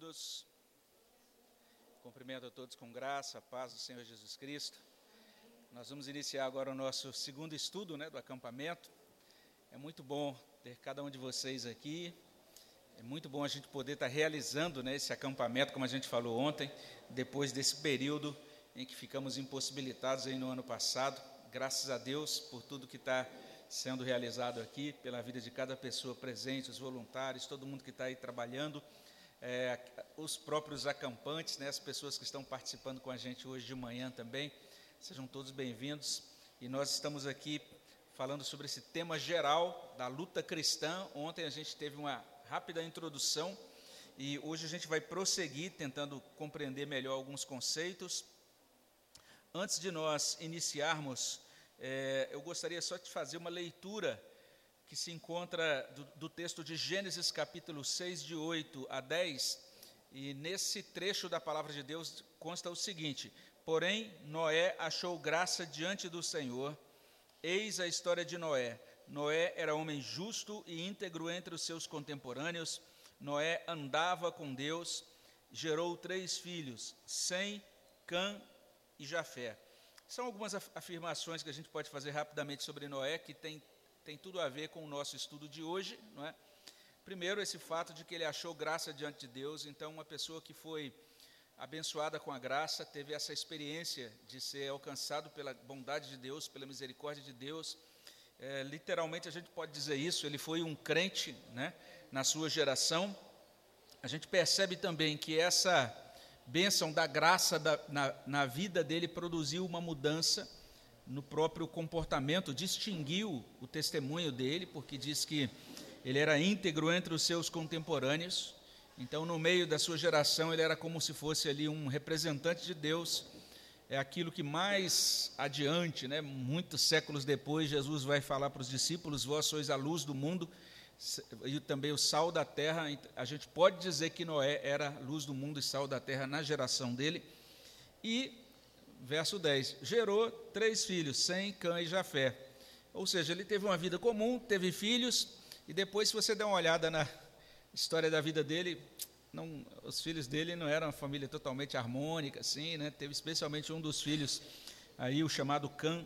todos. Cumprimento a todos com graça, a paz do Senhor Jesus Cristo. Nós vamos iniciar agora o nosso segundo estudo né, do acampamento. É muito bom ter cada um de vocês aqui. É muito bom a gente poder estar realizando né, esse acampamento, como a gente falou ontem, depois desse período em que ficamos impossibilitados aí no ano passado. Graças a Deus por tudo que está sendo realizado aqui, pela vida de cada pessoa presente, os voluntários, todo mundo que está aí trabalhando é, os próprios acampantes, né, as pessoas que estão participando com a gente hoje de manhã também. Sejam todos bem-vindos. E nós estamos aqui falando sobre esse tema geral da luta cristã. Ontem a gente teve uma rápida introdução e hoje a gente vai prosseguir tentando compreender melhor alguns conceitos. Antes de nós iniciarmos, é, eu gostaria só de fazer uma leitura que se encontra do, do, texto de Gênesis capítulo 6, de 8 a 10, e nesse trecho da palavra de Deus consta o seguinte: Porém, Noé achou graça diante do Senhor. Eis a história de Noé. Noé era homem justo e íntegro entre os seus contemporâneos. Noé andava com Deus, gerou três filhos: Sem, Cã e Jafé. São algumas afirmações que a gente pode fazer rapidamente sobre Noé, que tem tem tudo a ver com o nosso estudo de hoje, não é? Primeiro, esse fato de que ele achou graça diante de Deus, então, uma pessoa que foi abençoada com a graça, teve essa experiência de ser alcançado pela bondade de Deus, pela misericórdia de Deus. É, literalmente, a gente pode dizer isso, ele foi um crente né, na sua geração. A gente percebe também que essa bênção da graça da, na, na vida dele produziu uma mudança no próprio comportamento, distinguiu o testemunho dele, porque diz que ele era íntegro entre os seus contemporâneos. Então, no meio da sua geração, ele era como se fosse ali um representante de Deus. É aquilo que mais adiante, né, muitos séculos depois, Jesus vai falar para os discípulos: Vós sois a luz do mundo e também o sal da terra. A gente pode dizer que Noé era luz do mundo e sal da terra na geração dele. E verso 10, gerou três filhos, Sem, Cã e Jafé. Ou seja, ele teve uma vida comum, teve filhos, e depois, se você der uma olhada na história da vida dele, não, os filhos dele não eram uma família totalmente harmônica, assim, né? Teve especialmente um dos filhos, aí o chamado Cã,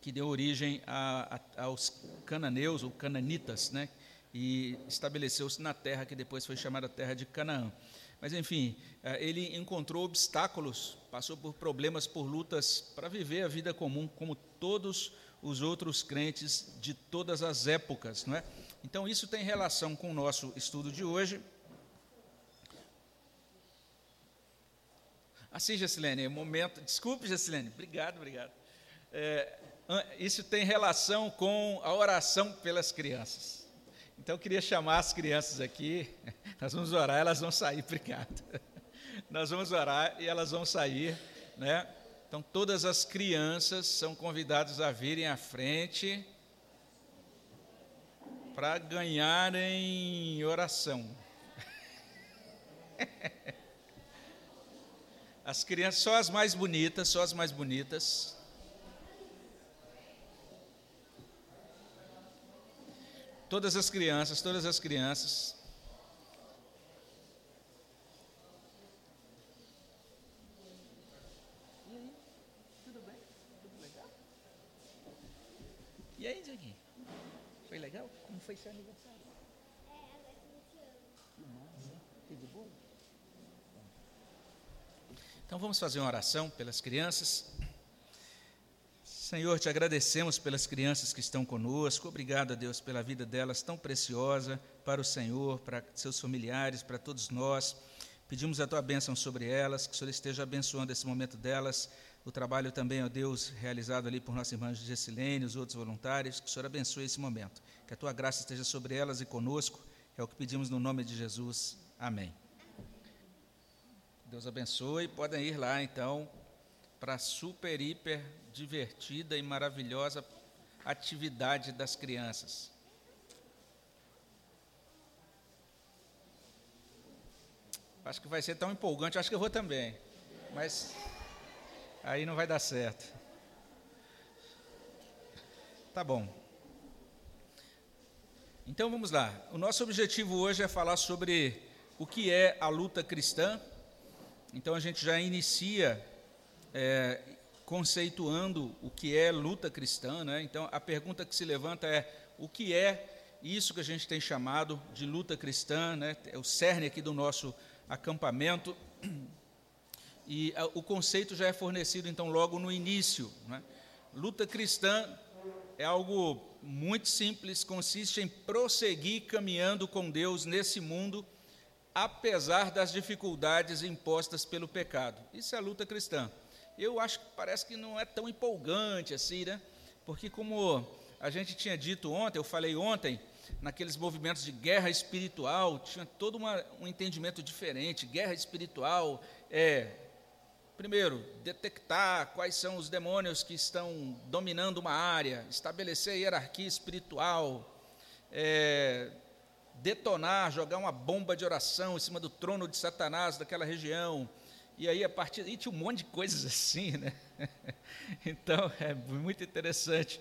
que deu origem a, a, aos cananeus, ou cananitas, né? E estabeleceu-se na terra que depois foi chamada terra de Canaã. Mas, enfim, é, ele encontrou obstáculos, passou por problemas, por lutas para viver a vida comum, como todos os outros crentes de todas as épocas. Não é? Então, isso tem relação com o nosso estudo de hoje. Assim, Gessilene, momento. Desculpe, Gessilene. Obrigado, obrigado. É, isso tem relação com a oração pelas crianças. Então eu queria chamar as crianças aqui, nós vamos orar, elas vão sair, obrigado. Nós vamos orar e elas vão sair, né? Então todas as crianças são convidadas a virem à frente para ganharem oração. As crianças, só as mais bonitas, só as mais bonitas. Todas as crianças, todas as crianças. E aí? Tudo bem? Tudo legal? E aí, Dieguinho? Foi legal? Como foi seu aniversário? É, agora que massa. Então vamos fazer uma oração pelas crianças. Senhor, te agradecemos pelas crianças que estão conosco. Obrigado, a Deus, pela vida delas tão preciosa para o Senhor, para seus familiares, para todos nós. Pedimos a tua bênção sobre elas, que o Senhor esteja abençoando esse momento delas, o trabalho também, ó Deus, realizado ali por nossa irmã Gessilene, os outros voluntários, que o Senhor abençoe esse momento. Que a tua graça esteja sobre elas e conosco. É o que pedimos no nome de Jesus. Amém. Deus abençoe. Podem ir lá, então, para a super, hiper divertida e maravilhosa atividade das crianças. Acho que vai ser tão empolgante, acho que eu vou também. Mas aí não vai dar certo. Tá bom. Então vamos lá. O nosso objetivo hoje é falar sobre o que é a luta cristã. Então a gente já inicia é, conceituando o que é luta cristã. Né? Então a pergunta que se levanta é: o que é isso que a gente tem chamado de luta cristã? Né? É o cerne aqui do nosso acampamento. E a, o conceito já é fornecido, então, logo no início. Né? Luta cristã é algo muito simples, consiste em prosseguir caminhando com Deus nesse mundo, apesar das dificuldades impostas pelo pecado. Isso é a luta cristã. Eu acho que parece que não é tão empolgante assim, né? Porque, como a gente tinha dito ontem, eu falei ontem, naqueles movimentos de guerra espiritual, tinha todo uma, um entendimento diferente. Guerra espiritual é Primeiro, detectar quais são os demônios que estão dominando uma área, estabelecer a hierarquia espiritual, é, detonar, jogar uma bomba de oração em cima do trono de Satanás daquela região. E aí, a partir daí, tinha um monte de coisas assim, né? Então, é muito interessante.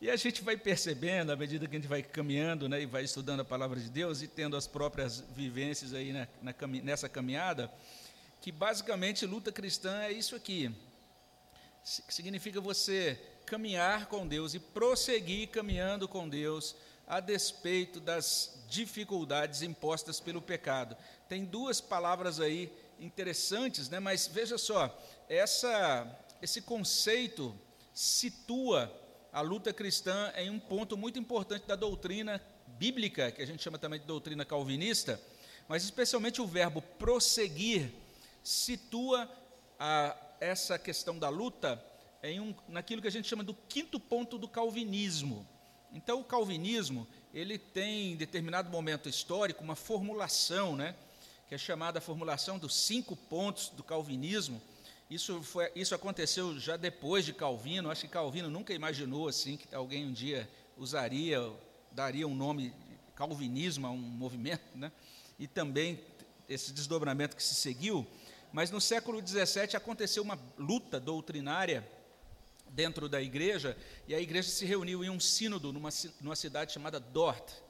E a gente vai percebendo, à medida que a gente vai caminhando né, e vai estudando a palavra de Deus e tendo as próprias vivências aí na, na, nessa caminhada, que basicamente luta cristã é isso aqui. Significa você caminhar com Deus e prosseguir caminhando com Deus a despeito das dificuldades impostas pelo pecado. Tem duas palavras aí interessantes, né? Mas veja só, essa esse conceito situa a luta cristã em um ponto muito importante da doutrina bíblica, que a gente chama também de doutrina calvinista, mas especialmente o verbo prosseguir situa a, essa questão da luta em um, naquilo que a gente chama do quinto ponto do calvinismo. Então, o calvinismo ele tem, em determinado momento histórico, uma formulação, né, que é chamada a formulação dos cinco pontos do calvinismo. Isso, foi, isso aconteceu já depois de Calvino. Acho que Calvino nunca imaginou assim que alguém um dia usaria, daria um nome calvinismo a um movimento, né? E também esse desdobramento que se seguiu. Mas no século XVII aconteceu uma luta doutrinária dentro da igreja, e a igreja se reuniu em um sínodo numa, numa cidade chamada Dort.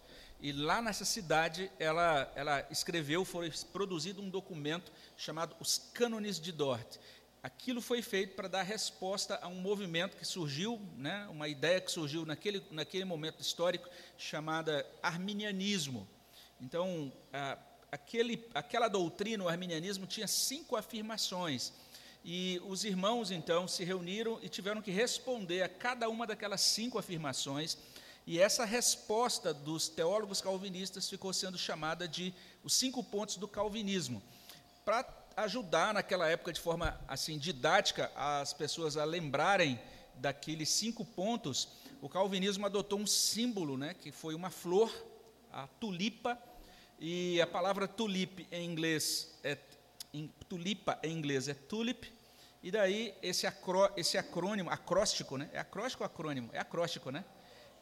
E lá nessa cidade ela, ela escreveu, foi produzido um documento chamado Os Cânones de Dort. Aquilo foi feito para dar resposta a um movimento que surgiu, né, uma ideia que surgiu naquele, naquele momento histórico, chamada arminianismo. Então, a, aquele, aquela doutrina, o arminianismo, tinha cinco afirmações. E os irmãos, então, se reuniram e tiveram que responder a cada uma daquelas cinco afirmações. E essa resposta dos teólogos calvinistas ficou sendo chamada de os cinco pontos do calvinismo. Para ajudar naquela época de forma assim didática as pessoas a lembrarem daqueles cinco pontos, o calvinismo adotou um símbolo, né, que foi uma flor, a tulipa, e a palavra tulip em inglês é em, tulipa em inglês é tulip. E daí esse, acró, esse acrônimo, acróstico, né? É acróstico ou acrônimo? É acróstico, né?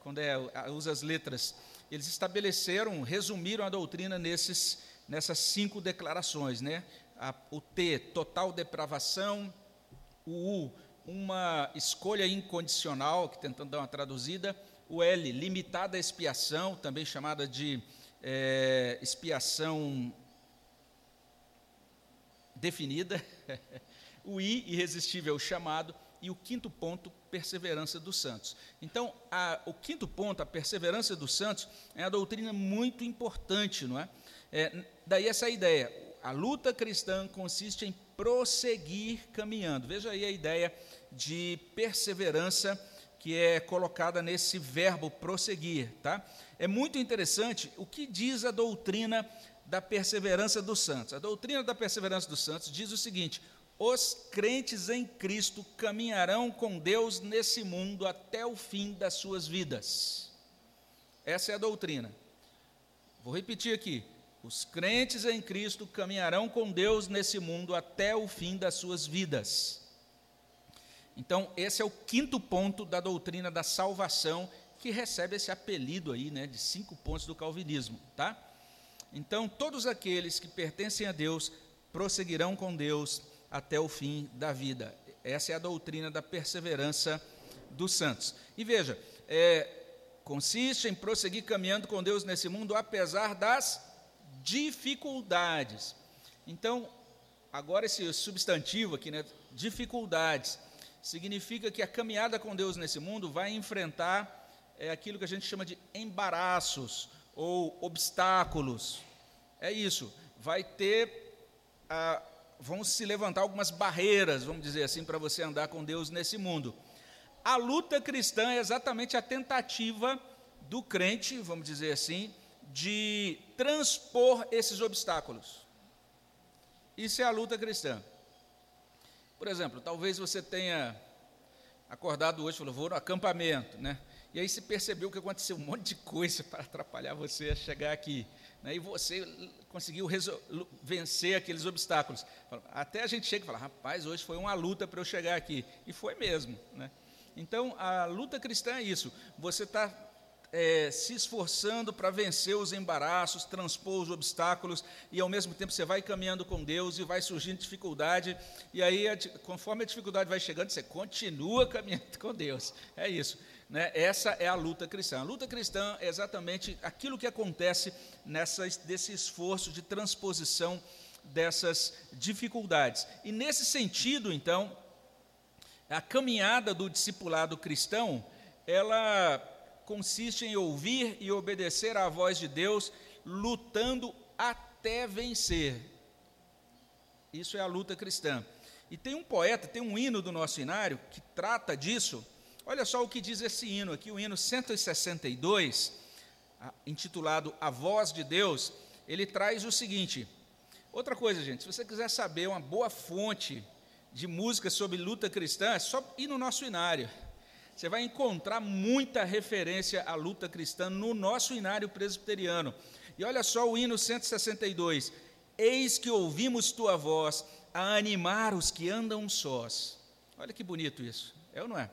Quando é, usa as letras. Eles estabeleceram, resumiram a doutrina nesses, nessas cinco declarações, né? A, o T, total depravação. O U, uma escolha incondicional, que tentando dar uma traduzida. O L, limitada expiação, também chamada de é, expiação definida, o I, irresistível chamado, e o quinto ponto, perseverança dos santos. Então, a, o quinto ponto, a perseverança dos santos, é uma doutrina muito importante, não é? é? Daí essa ideia, a luta cristã consiste em prosseguir caminhando. Veja aí a ideia de perseverança que é colocada nesse verbo prosseguir, tá? É muito interessante o que diz a doutrina da perseverança dos santos. A doutrina da perseverança dos santos diz o seguinte: os crentes em Cristo caminharão com Deus nesse mundo até o fim das suas vidas. Essa é a doutrina. Vou repetir aqui: os crentes em Cristo caminharão com Deus nesse mundo até o fim das suas vidas. Então, esse é o quinto ponto da doutrina da salvação, que recebe esse apelido aí, né, de cinco pontos do calvinismo, tá? Então, todos aqueles que pertencem a Deus prosseguirão com Deus até o fim da vida. Essa é a doutrina da perseverança dos santos. E veja, é, consiste em prosseguir caminhando com Deus nesse mundo, apesar das dificuldades. Então, agora esse substantivo aqui, né, dificuldades, significa que a caminhada com Deus nesse mundo vai enfrentar é, aquilo que a gente chama de embaraços ou obstáculos. É isso, vai ter, ah, vão se levantar algumas barreiras, vamos dizer assim, para você andar com Deus nesse mundo. A luta cristã é exatamente a tentativa do crente, vamos dizer assim, de transpor esses obstáculos. Isso é a luta cristã. Por exemplo, talvez você tenha acordado hoje e falou, vou no acampamento, né? E aí você percebeu que aconteceu um monte de coisa para atrapalhar você a chegar aqui. Né? E você conseguiu vencer aqueles obstáculos. Até a gente chega e fala, rapaz, hoje foi uma luta para eu chegar aqui. E foi mesmo. Né? Então, a luta cristã é isso. Você está é, se esforçando para vencer os embaraços, transpor os obstáculos, e ao mesmo tempo você vai caminhando com Deus e vai surgindo dificuldade, e aí, conforme a dificuldade vai chegando, você continua caminhando com Deus. É isso. Né? Essa é a luta cristã. A luta cristã é exatamente aquilo que acontece nessa, desse esforço de transposição dessas dificuldades. E nesse sentido, então, a caminhada do discipulado cristão, ela consiste em ouvir e obedecer à voz de Deus, lutando até vencer. Isso é a luta cristã. E tem um poeta, tem um hino do nosso inário que trata disso, Olha só o que diz esse hino aqui, o hino 162, intitulado A Voz de Deus, ele traz o seguinte. Outra coisa, gente, se você quiser saber uma boa fonte de música sobre luta cristã, é só ir no nosso inário. Você vai encontrar muita referência à luta cristã no nosso inário presbiteriano. E olha só o hino 162. Eis que ouvimos tua voz a animar os que andam sós. Olha que bonito isso, é ou não é?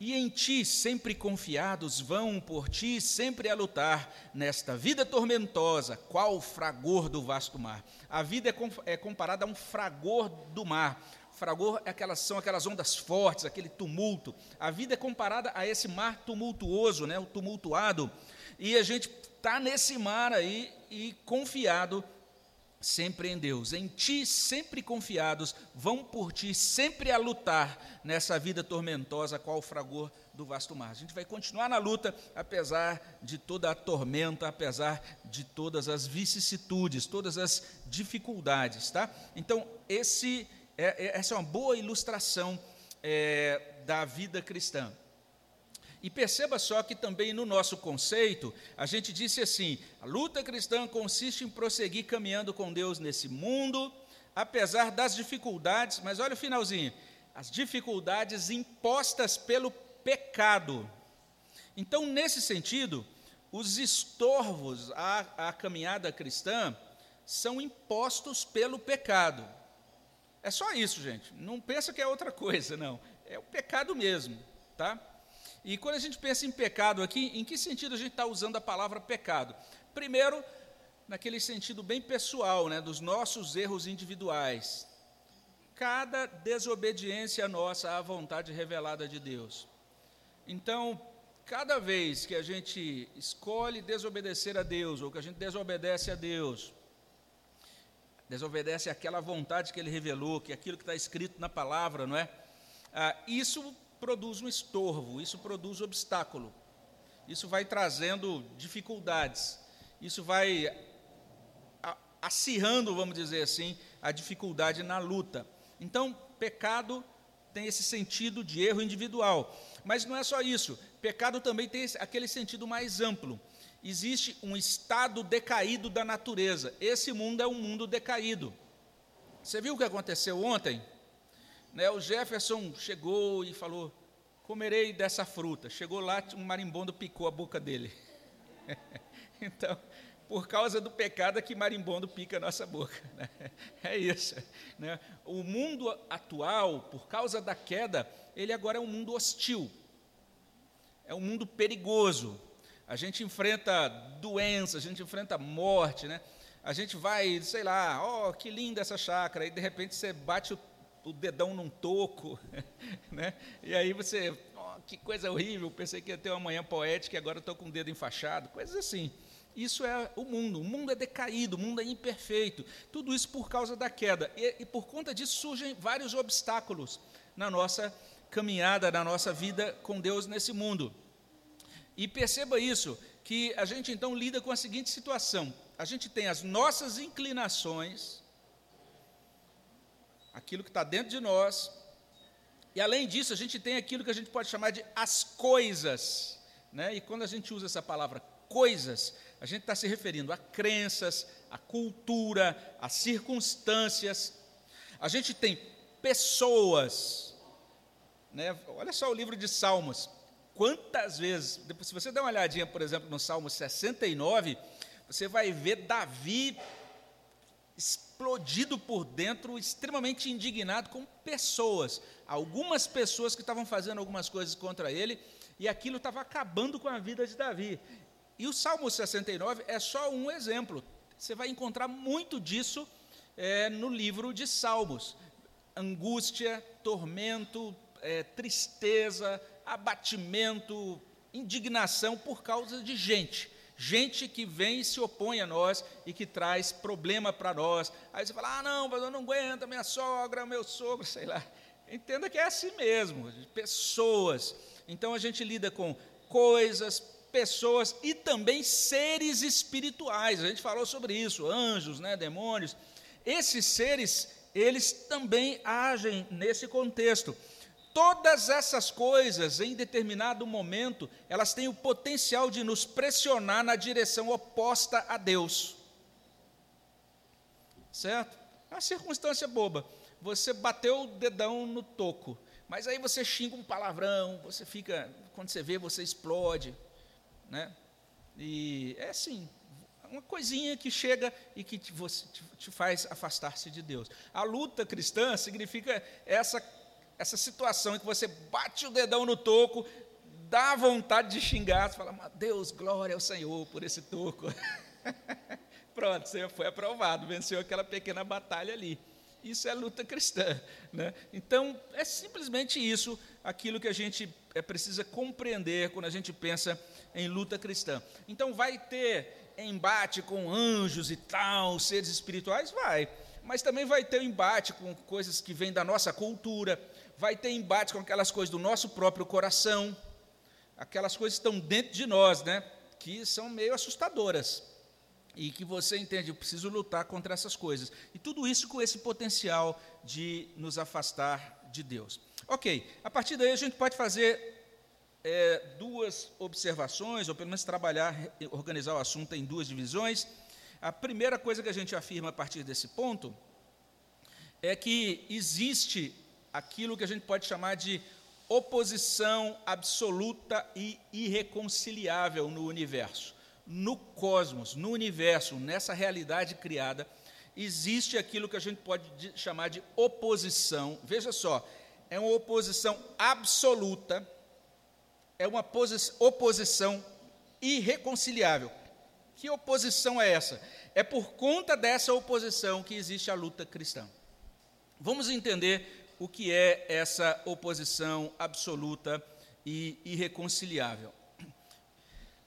E em ti, sempre confiados, vão por ti sempre a lutar nesta vida tormentosa, qual fragor do vasto mar. A vida é, é comparada a um fragor do mar. Fragor é aquelas, são aquelas ondas fortes, aquele tumulto. A vida é comparada a esse mar tumultuoso, né, o tumultuado. E a gente está nesse mar aí e confiado sempre em Deus, em ti sempre confiados, vão por ti sempre a lutar nessa vida tormentosa, qual o fragor do vasto mar. A gente vai continuar na luta, apesar de toda a tormenta, apesar de todas as vicissitudes, todas as dificuldades, tá? Então, esse, é, é essa é uma boa ilustração é, da vida cristã. E perceba só que também no nosso conceito, a gente disse assim: a luta cristã consiste em prosseguir caminhando com Deus nesse mundo, apesar das dificuldades, mas olha o finalzinho: as dificuldades impostas pelo pecado. Então, nesse sentido, os estorvos à, à caminhada cristã são impostos pelo pecado. É só isso, gente. Não pensa que é outra coisa, não. É o pecado mesmo, tá? E quando a gente pensa em pecado aqui, em que sentido a gente está usando a palavra pecado? Primeiro, naquele sentido bem pessoal, né, dos nossos erros individuais. Cada desobediência nossa à vontade revelada de Deus. Então, cada vez que a gente escolhe desobedecer a Deus, ou que a gente desobedece a Deus, desobedece àquela vontade que Ele revelou, que é aquilo que está escrito na palavra, não é? Ah, isso produz um estorvo, isso produz obstáculo, isso vai trazendo dificuldades, isso vai acirrando, vamos dizer assim, a dificuldade na luta. Então, pecado tem esse sentido de erro individual. Mas não é só isso. Pecado também tem aquele sentido mais amplo. Existe um estado decaído da natureza. Esse mundo é um mundo decaído. Você viu o que aconteceu ontem? Né, o Jefferson chegou e falou: comerei dessa fruta. Chegou lá, um marimbondo picou a boca dele. então, por causa do pecado é que marimbondo pica a nossa boca. Né? É isso. Né? O mundo atual, por causa da queda, ele agora é um mundo hostil. É um mundo perigoso. A gente enfrenta doença, a gente enfrenta morte, né? A gente vai, sei lá, ó, oh, que linda essa chácara, e de repente você bate o o dedão num toco, né? E aí você, oh, que coisa horrível, pensei que ia ter uma manhã poética e agora estou com o dedo enfaixado, coisas assim. Isso é o mundo. O mundo é decaído, o mundo é imperfeito. Tudo isso por causa da queda. E, e por conta disso surgem vários obstáculos na nossa caminhada, na nossa vida com Deus nesse mundo. E perceba isso, que a gente então lida com a seguinte situação: a gente tem as nossas inclinações, aquilo que está dentro de nós, e além disso, a gente tem aquilo que a gente pode chamar de as coisas. Né? E quando a gente usa essa palavra coisas, a gente está se referindo a crenças, a cultura, a circunstâncias. A gente tem pessoas. Né? Olha só o livro de Salmos. Quantas vezes, se você der uma olhadinha, por exemplo, no Salmo 69, você vai ver Davi explodido por dentro, extremamente indignado com pessoas, algumas pessoas que estavam fazendo algumas coisas contra ele, e aquilo estava acabando com a vida de Davi. E o Salmo 69 é só um exemplo. Você vai encontrar muito disso é, no livro de Salmos. Angústia, tormento, é, tristeza, abatimento, indignação por causa de gente gente que vem e se opõe a nós e que traz problema para nós. Aí você fala: ah, não, mas eu não aguento, minha sogra, meu sogro, sei lá. Entenda que é assim mesmo, pessoas. Então a gente lida com coisas, pessoas e também seres espirituais. A gente falou sobre isso, anjos, né, demônios. Esses seres, eles também agem nesse contexto. Todas essas coisas, em determinado momento, elas têm o potencial de nos pressionar na direção oposta a Deus. Certo? É uma circunstância boba. Você bateu o dedão no toco, mas aí você xinga um palavrão, você fica, quando você vê, você explode, né? E é assim, uma coisinha que chega e que te, te, te faz afastar-se de Deus. A luta cristã significa essa essa situação em que você bate o dedão no toco, dá vontade de xingar, você fala, Deus, glória ao Senhor por esse toco. Pronto, você foi aprovado, venceu aquela pequena batalha ali. Isso é luta cristã. Né? Então, é simplesmente isso, aquilo que a gente é, precisa compreender quando a gente pensa em luta cristã. Então, vai ter embate com anjos e tal, seres espirituais? Vai. Mas também vai ter embate com coisas que vêm da nossa cultura, vai ter embate com aquelas coisas do nosso próprio coração, aquelas coisas que estão dentro de nós, né? Que são meio assustadoras. E que você entende, eu preciso lutar contra essas coisas. E tudo isso com esse potencial de nos afastar de Deus. Ok, a partir daí a gente pode fazer é, duas observações, ou pelo menos trabalhar, organizar o assunto em duas divisões. A primeira coisa que a gente afirma a partir desse ponto é que existe aquilo que a gente pode chamar de oposição absoluta e irreconciliável no universo. No cosmos, no universo, nessa realidade criada, existe aquilo que a gente pode chamar de oposição. Veja só, é uma oposição absoluta, é uma oposição irreconciliável. Que oposição é essa? É por conta dessa oposição que existe a luta cristã. Vamos entender o que é essa oposição absoluta e irreconciliável.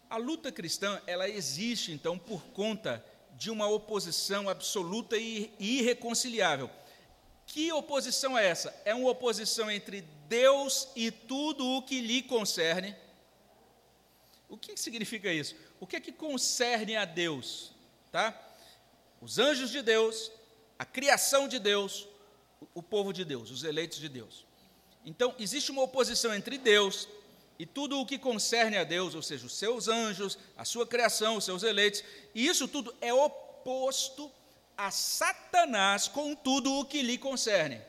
A luta cristã, ela existe então por conta de uma oposição absoluta e irreconciliável. Que oposição é essa? É uma oposição entre Deus e tudo o que lhe concerne. O que significa isso? O que é que concerne a Deus? Tá? Os anjos de Deus, a criação de Deus, o povo de Deus, os eleitos de Deus. Então, existe uma oposição entre Deus e tudo o que concerne a Deus, ou seja, os seus anjos, a sua criação, os seus eleitos, e isso tudo é oposto a Satanás com tudo o que lhe concerne.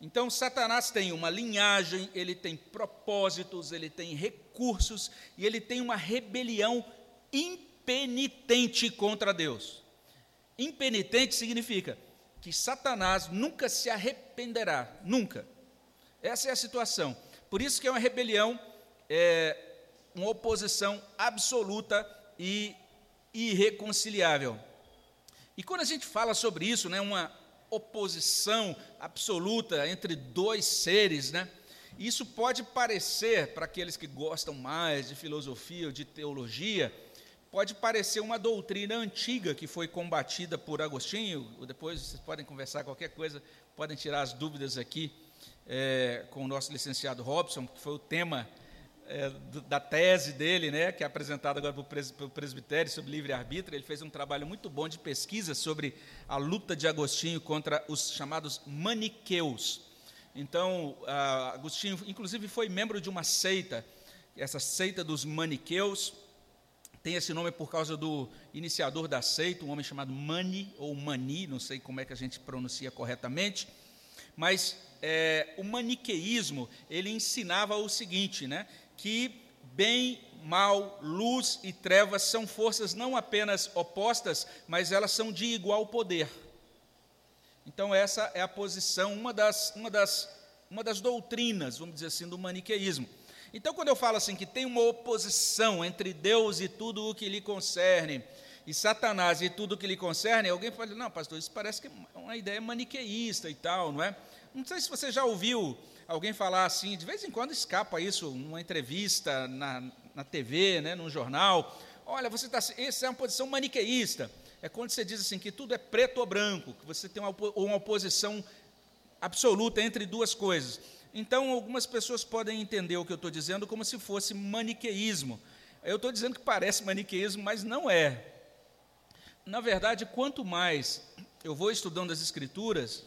Então, Satanás tem uma linhagem, ele tem propósitos, ele tem recursos e ele tem uma rebelião impenitente contra Deus. Impenitente significa que Satanás nunca se arrependerá, nunca. Essa é a situação. Por isso que é uma rebelião, é, uma oposição absoluta e irreconciliável. E quando a gente fala sobre isso, né, uma oposição absoluta entre dois seres, né, isso pode parecer, para aqueles que gostam mais de filosofia ou de teologia, pode parecer uma doutrina antiga que foi combatida por Agostinho. Depois vocês podem conversar qualquer coisa, podem tirar as dúvidas aqui é, com o nosso licenciado Robson, que foi o tema é, da tese dele, né, que é apresentada agora pelo presbitério sobre livre-arbítrio. Ele fez um trabalho muito bom de pesquisa sobre a luta de Agostinho contra os chamados maniqueus. Então, Agostinho, inclusive, foi membro de uma seita, essa seita dos maniqueus, tem esse nome por causa do iniciador da seita, um homem chamado Mani, ou Mani, não sei como é que a gente pronuncia corretamente, mas é, o maniqueísmo, ele ensinava o seguinte, né, que bem, mal, luz e trevas são forças não apenas opostas, mas elas são de igual poder. Então essa é a posição, uma das, uma das, uma das doutrinas, vamos dizer assim, do maniqueísmo. Então, quando eu falo assim que tem uma oposição entre Deus e tudo o que lhe concerne, e Satanás e tudo o que lhe concerne, alguém fala, não, pastor, isso parece que é uma ideia maniqueísta e tal, não é? Não sei se você já ouviu alguém falar assim, de vez em quando escapa isso numa entrevista, na, na TV, né, num jornal. Olha, você está. Essa é uma posição maniqueísta. É quando você diz assim que tudo é preto ou branco, que você tem uma, uma oposição absoluta entre duas coisas. Então, algumas pessoas podem entender o que eu estou dizendo como se fosse maniqueísmo. Eu estou dizendo que parece maniqueísmo, mas não é. Na verdade, quanto mais eu vou estudando as Escrituras,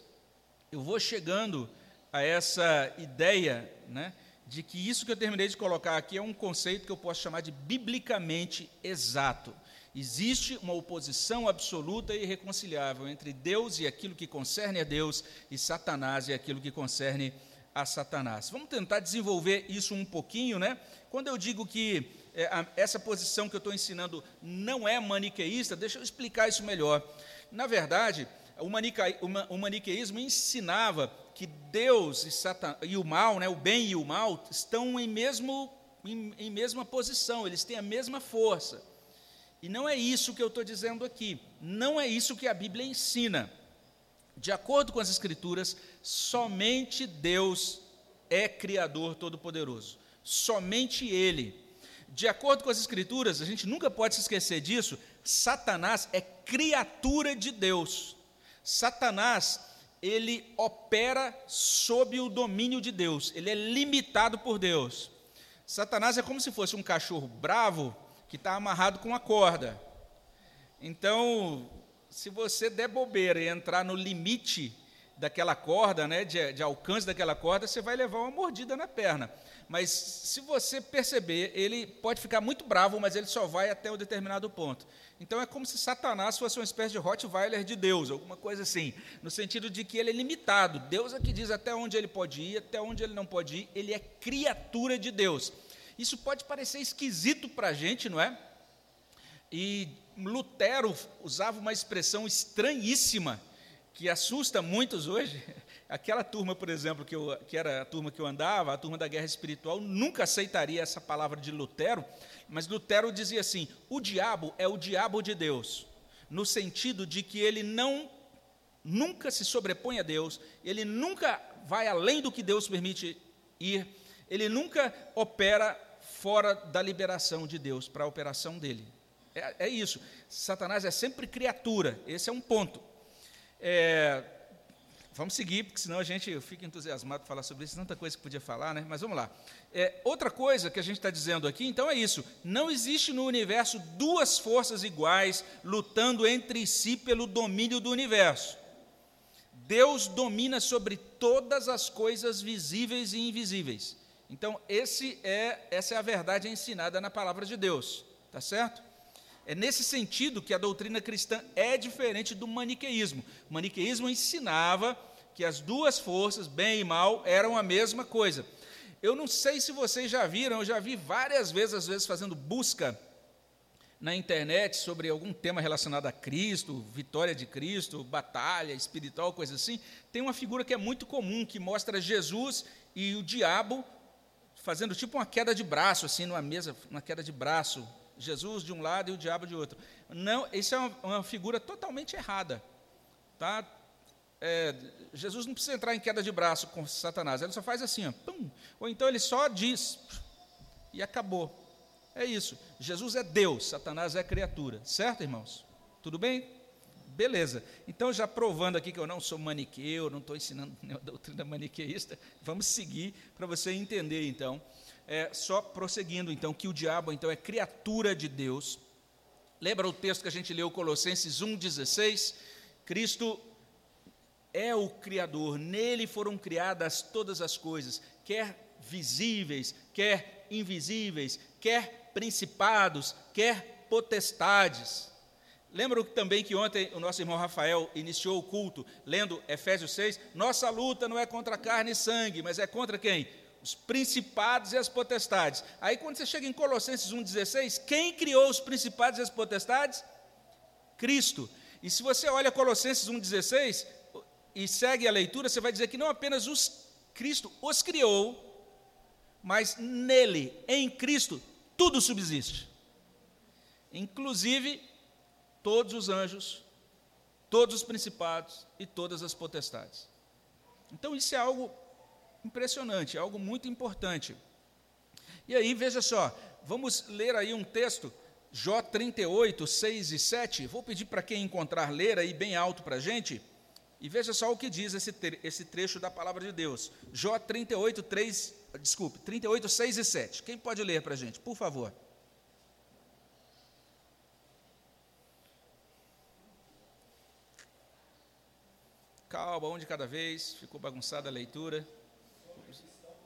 eu vou chegando a essa ideia né, de que isso que eu terminei de colocar aqui é um conceito que eu posso chamar de biblicamente exato. Existe uma oposição absoluta e irreconciliável entre Deus e aquilo que concerne a Deus, e Satanás e aquilo que concerne a a Satanás. Vamos tentar desenvolver isso um pouquinho, né? Quando eu digo que é, a, essa posição que eu estou ensinando não é maniqueísta, deixa eu explicar isso melhor. Na verdade, o, o, o maniqueísmo ensinava que Deus e, Satan, e o mal, né, o bem e o mal, estão em, mesmo, em, em mesma posição, eles têm a mesma força. E não é isso que eu estou dizendo aqui, não é isso que a Bíblia ensina. De acordo com as Escrituras, somente Deus é Criador Todo-Poderoso. Somente Ele. De acordo com as Escrituras, a gente nunca pode se esquecer disso, Satanás é criatura de Deus. Satanás, ele opera sob o domínio de Deus, ele é limitado por Deus. Satanás é como se fosse um cachorro bravo que está amarrado com uma corda. Então, se você der bobeira e entrar no limite daquela corda, né, de, de, alcance daquela corda, você vai levar uma mordida na perna. Mas se você perceber, ele pode ficar muito bravo, mas ele só vai até um determinado ponto. Então é como se Satanás fosse uma espécie de Rottweiler de Deus, alguma coisa assim, no sentido de que ele é limitado. Deus é que diz até onde ele pode ir, até onde ele não pode ir, ele é criatura de Deus. Isso pode parecer esquisito para a gente, não é? E Lutero usava uma expressão estranhíssima que assusta muitos hoje. Aquela turma, por exemplo, que, eu, que era a turma que eu andava, a turma da guerra espiritual, nunca aceitaria essa palavra de Lutero, mas Lutero dizia assim: o diabo é o diabo de Deus, no sentido de que ele não nunca se sobrepõe a Deus, ele nunca vai além do que Deus permite ir, ele nunca opera fora da liberação de Deus para a operação dele. É, é isso. Satanás é sempre criatura. Esse é um ponto. É, vamos seguir, porque senão a gente fica entusiasmado para falar sobre isso. Tanta coisa que podia falar, né? Mas vamos lá. É, outra coisa que a gente está dizendo aqui, então, é isso. Não existe no universo duas forças iguais lutando entre si pelo domínio do universo. Deus domina sobre todas as coisas visíveis e invisíveis. Então, esse é, essa é a verdade ensinada na palavra de Deus. Tá certo? É nesse sentido que a doutrina cristã é diferente do maniqueísmo. O maniqueísmo ensinava que as duas forças, bem e mal, eram a mesma coisa. Eu não sei se vocês já viram, eu já vi várias vezes, às vezes, fazendo busca na internet sobre algum tema relacionado a Cristo, vitória de Cristo, batalha espiritual, coisa assim. Tem uma figura que é muito comum, que mostra Jesus e o diabo fazendo tipo uma queda de braço, assim, numa mesa, uma queda de braço, Jesus de um lado e o diabo de outro. Não, isso é uma, uma figura totalmente errada. Tá? É, Jesus não precisa entrar em queda de braço com Satanás, ele só faz assim, ó, pum, ou então ele só diz e acabou. É isso. Jesus é Deus, Satanás é criatura. Certo, irmãos? Tudo bem? Beleza. Então, já provando aqui que eu não sou maniqueu, não estou ensinando nenhuma doutrina maniqueísta, vamos seguir para você entender, então. É, só prosseguindo, então, que o diabo, então, é criatura de Deus. Lembra o texto que a gente leu, Colossenses 1,16? Cristo é o Criador, nele foram criadas todas as coisas, quer visíveis, quer invisíveis, quer principados, quer potestades. Lembram também que ontem o nosso irmão Rafael iniciou o culto lendo Efésios 6? Nossa luta não é contra carne e sangue, mas é contra quem? Os principados e as potestades. Aí quando você chega em Colossenses 1,16, quem criou os principados e as potestades? Cristo. E se você olha Colossenses 1,16 e segue a leitura, você vai dizer que não apenas os Cristo os criou, mas nele, em Cristo, tudo subsiste. Inclusive todos os anjos, todos os principados e todas as potestades. Então isso é algo impressionante, é algo muito importante. E aí, veja só, vamos ler aí um texto, Jó 38, 6 e 7. Vou pedir para quem encontrar ler aí bem alto para a gente. E veja só o que diz esse, esse trecho da palavra de Deus. Jó 38, 3, desculpe, 38, 6 e 7. Quem pode ler para a gente, por favor? Calma, um de cada vez, ficou bagunçada a leitura.